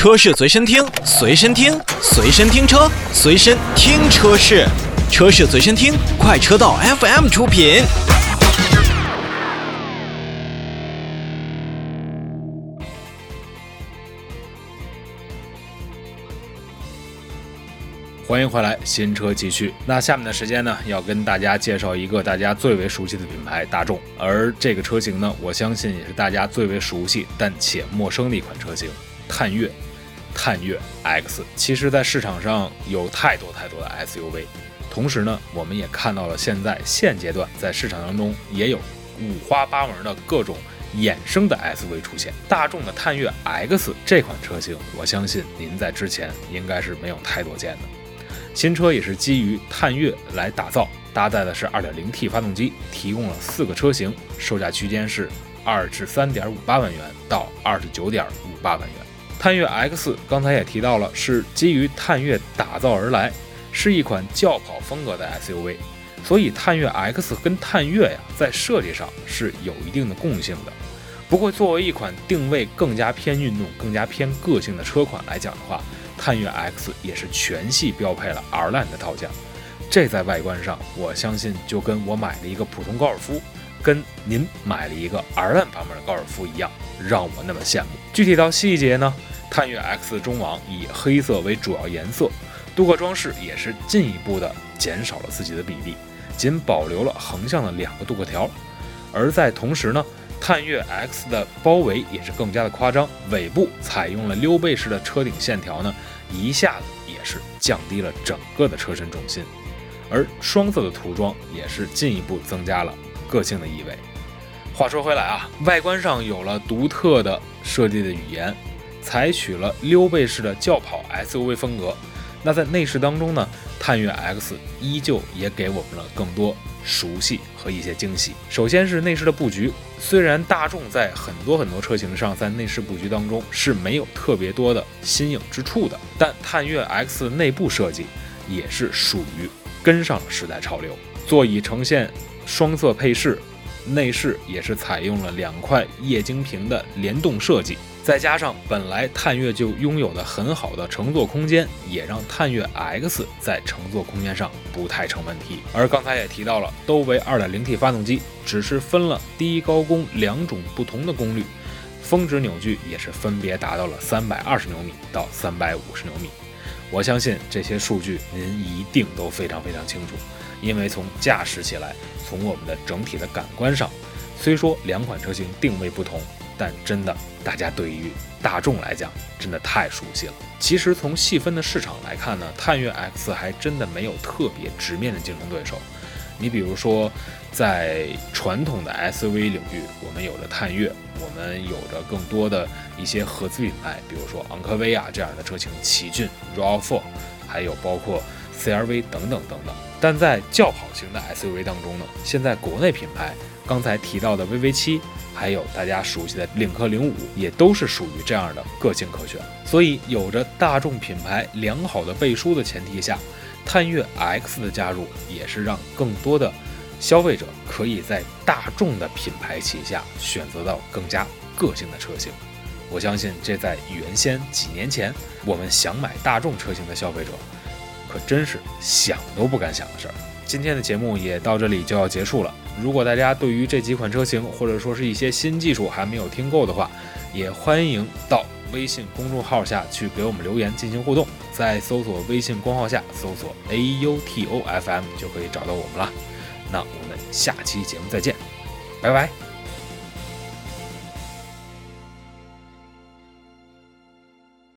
车市随身听，随身听，随身听车，随身听车市，车市随身听，快车道 FM 出品。欢迎回来，新车继续。那下面的时间呢，要跟大家介绍一个大家最为熟悉的品牌——大众。而这个车型呢，我相信也是大家最为熟悉但且陌生的一款车型——探岳。探岳 X。其实，在市场上有太多太多的 SUV，同时呢，我们也看到了现在现阶段在市场当中也有五花八门的各种衍生的 SUV 出现。大众的探岳 X 这款车型，我相信您在之前应该是没有太多见的。新车也是基于探岳来打造，搭载的是 2.0T 发动机，提供了四个车型，售价区间是二至三点五八万元到二十九点五八万元。探岳 X 刚才也提到了，是基于探岳打造而来，是一款轿跑风格的 SUV，所以探岳 X 跟探岳呀在设计上是有一定的共性的。不过作为一款定位更加偏运动、更加偏个性的车款来讲的话，探岳 X 也是全系标配了 R Line 的套件，这在外观上，我相信就跟我买了一个普通高尔夫，跟您买了一个 R Line 版本的高尔夫一样，让我那么羡慕。具体到细节呢，探岳 X 中网以黑色为主要颜色，镀铬装饰也是进一步的减少了自己的比例，仅保留了横向的两个镀铬条，而在同时呢。探岳 X 的包围也是更加的夸张，尾部采用了溜背式的车顶线条呢，一下子也是降低了整个的车身重心，而双色的涂装也是进一步增加了个性的意味。话说回来啊，外观上有了独特的设计的语言，采取了溜背式的轿跑 SUV 风格。那在内饰当中呢，探岳 X 依旧也给我们了更多熟悉和一些惊喜。首先是内饰的布局，虽然大众在很多很多车型上在内饰布局当中是没有特别多的新颖之处的，但探岳 X 内部设计也是属于跟上了时代潮流。座椅呈现双色配饰，内饰也是采用了两块液晶屏的联动设计。再加上本来探岳就拥有的很好的乘坐空间，也让探岳 X 在乘坐空间上不太成问题。而刚才也提到了，都为 2.0T 发动机，只是分了低高功两种不同的功率，峰值扭矩也是分别达到了320牛米到350牛米。我相信这些数据您一定都非常非常清楚，因为从驾驶起来，从我们的整体的感官上，虽说两款车型定位不同。但真的，大家对于大众来讲，真的太熟悉了。其实从细分的市场来看呢，探岳 X 还真的没有特别直面的竞争对手。你比如说，在传统的 SUV 领域，我们有着探岳，我们有着更多的一些合资品牌，比如说昂科威啊这样的车型，奇骏、RAV4，还有包括 CRV 等等等等。但在轿跑型的 SUV 当中呢，现在国内品牌刚才提到的 VV 七。还有大家熟悉的领克零五，也都是属于这样的个性可选。所以，有着大众品牌良好的背书的前提下，探岳 X 的加入，也是让更多的消费者可以在大众的品牌旗下选择到更加个性的车型。我相信，这在原先几年前，我们想买大众车型的消费者，可真是想都不敢想的事儿。今天的节目也到这里就要结束了。如果大家对于这几款车型，或者说是一些新技术还没有听够的话，也欢迎到微信公众号下去给我们留言进行互动。在搜索微信公号下搜索 A U T O F M 就可以找到我们了。那我们下期节目再见，拜拜。